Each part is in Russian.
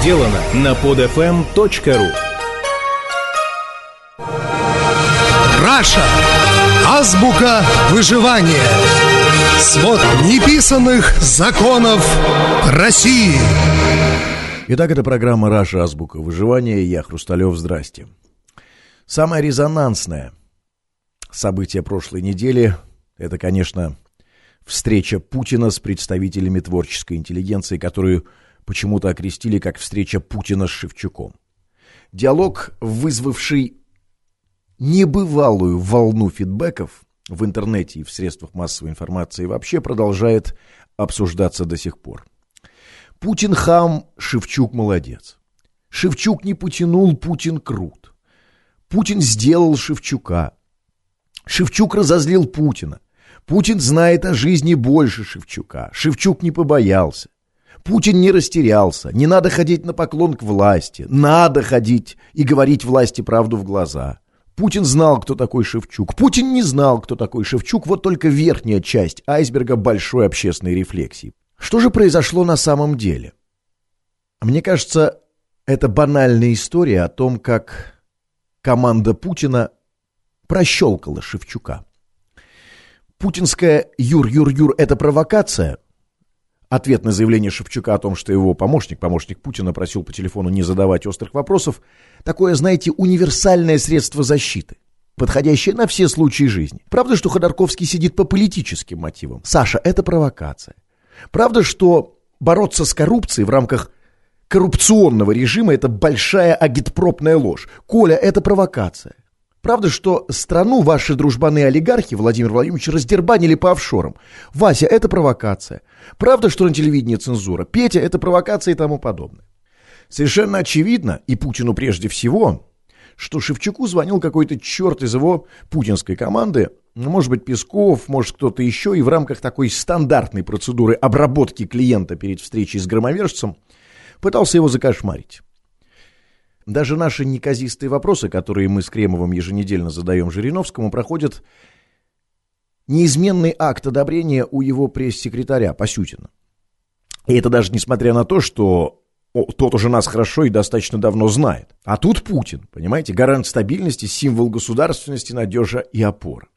сделано на podfm.ru Раша. Азбука выживания. Свод неписанных законов России. Итак, это программа «Раша. Азбука выживания». Я Хрусталев. Здрасте. Самое резонансное событие прошлой недели – это, конечно, встреча Путина с представителями творческой интеллигенции, которую почему-то окрестили как встреча Путина с Шевчуком. Диалог, вызвавший небывалую волну фидбэков в интернете и в средствах массовой информации вообще продолжает обсуждаться до сих пор. Путин хам, Шевчук молодец. Шевчук не потянул, Путин крут. Путин сделал Шевчука. Шевчук разозлил Путина. Путин знает о жизни больше Шевчука. Шевчук не побоялся. Путин не растерялся. Не надо ходить на поклон к власти. Надо ходить и говорить власти правду в глаза. Путин знал, кто такой Шевчук. Путин не знал, кто такой Шевчук. Вот только верхняя часть айсберга большой общественной рефлексии. Что же произошло на самом деле? Мне кажется, это банальная история о том, как команда Путина прощелкала Шевчука. Путинская «Юр-Юр-Юр» — это провокация? Ответ на заявление Шевчука о том, что его помощник, помощник Путина, просил по телефону не задавать острых вопросов, такое, знаете, универсальное средство защиты, подходящее на все случаи жизни. Правда, что Ходорковский сидит по политическим мотивам? Саша, это провокация. Правда, что бороться с коррупцией в рамках коррупционного режима – это большая агитпропная ложь. Коля – это провокация. Правда, что страну ваши дружбаны-олигархи, Владимир Владимирович, раздербанили по офшорам. Вася, это провокация. Правда, что на телевидении цензура. Петя, это провокация и тому подобное. Совершенно очевидно, и Путину прежде всего, что Шевчуку звонил какой-то черт из его путинской команды, ну, может быть, Песков, может, кто-то еще, и в рамках такой стандартной процедуры обработки клиента перед встречей с громовержцем пытался его закошмарить. Даже наши неказистые вопросы, которые мы с Кремовым еженедельно задаем Жириновскому, проходят неизменный акт одобрения у его пресс-секретаря Пасютина. И это даже несмотря на то, что тот уже нас хорошо и достаточно давно знает. А тут Путин, понимаете, гарант стабильности, символ государственности, надежа и опора.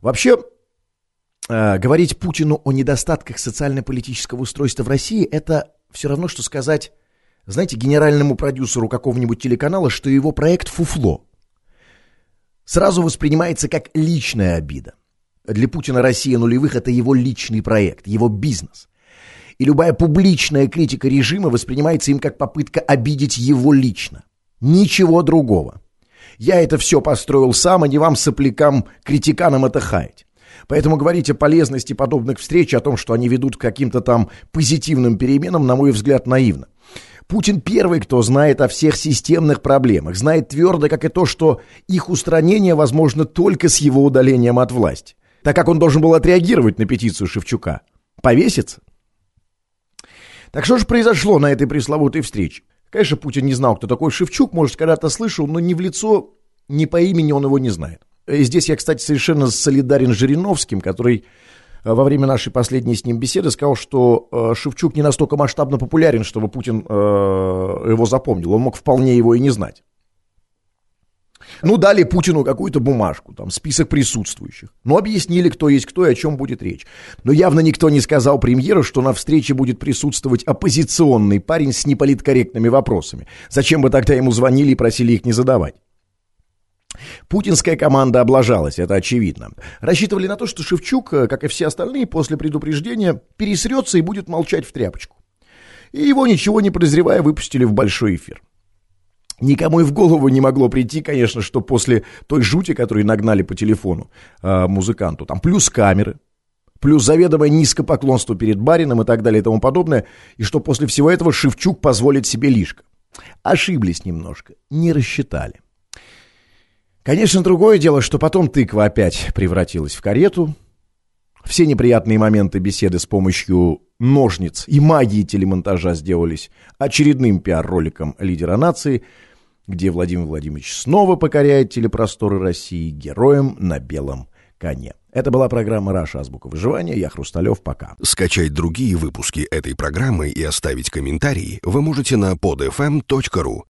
Вообще, э, говорить Путину о недостатках социально-политического устройства в России, это все равно, что сказать знаете, генеральному продюсеру какого-нибудь телеканала, что его проект фуфло. Сразу воспринимается как личная обида. Для Путина Россия нулевых – это его личный проект, его бизнес. И любая публичная критика режима воспринимается им как попытка обидеть его лично. Ничего другого. Я это все построил сам, а не вам, соплякам, критиканам это хаять. Поэтому говорить о полезности подобных встреч, о том, что они ведут к каким-то там позитивным переменам, на мой взгляд, наивно. Путин первый, кто знает о всех системных проблемах, знает твердо, как и то, что их устранение возможно только с его удалением от власти. Так как он должен был отреагировать на петицию Шевчука? Повеситься? Так что же произошло на этой пресловутой встрече? Конечно, Путин не знал, кто такой Шевчук, может, когда-то слышал, но ни в лицо, ни по имени он его не знает. И здесь я, кстати, совершенно солидарен с Жириновским, который Э, во время нашей последней с ним беседы сказал, что э, Шевчук не настолько масштабно популярен, чтобы Путин э, его запомнил. Он мог вполне его и не знать. Ну, дали Путину какую-то бумажку, там, список присутствующих. Ну, объяснили, кто есть кто и о чем будет речь. Но явно никто не сказал премьеру, что на встрече будет присутствовать оппозиционный парень с неполиткорректными вопросами. Зачем бы тогда ему звонили и просили их не задавать? Путинская команда облажалась, это очевидно. Рассчитывали на то, что Шевчук, э, как и все остальные, после предупреждения пересрется и будет молчать в тряпочку. И его, ничего не подозревая, выпустили в большой эфир. Никому и в голову не могло прийти, конечно, что после той жути, которую нагнали по телефону э, музыканту, там плюс камеры, плюс заведомое низкопоклонство перед барином и так далее и тому подобное, и что после всего этого Шевчук позволит себе лишко. Ошиблись немножко, не рассчитали. Конечно, другое дело, что потом тыква опять превратилась в карету. Все неприятные моменты беседы с помощью ножниц и магии телемонтажа сделались очередным пиар-роликом лидера нации, где Владимир Владимирович снова покоряет телепросторы России героем на белом коне. Это была программа «Раша. Азбука выживания». Я Хрусталев. Пока. Скачать другие выпуски этой программы и оставить комментарии вы можете на podfm.ru.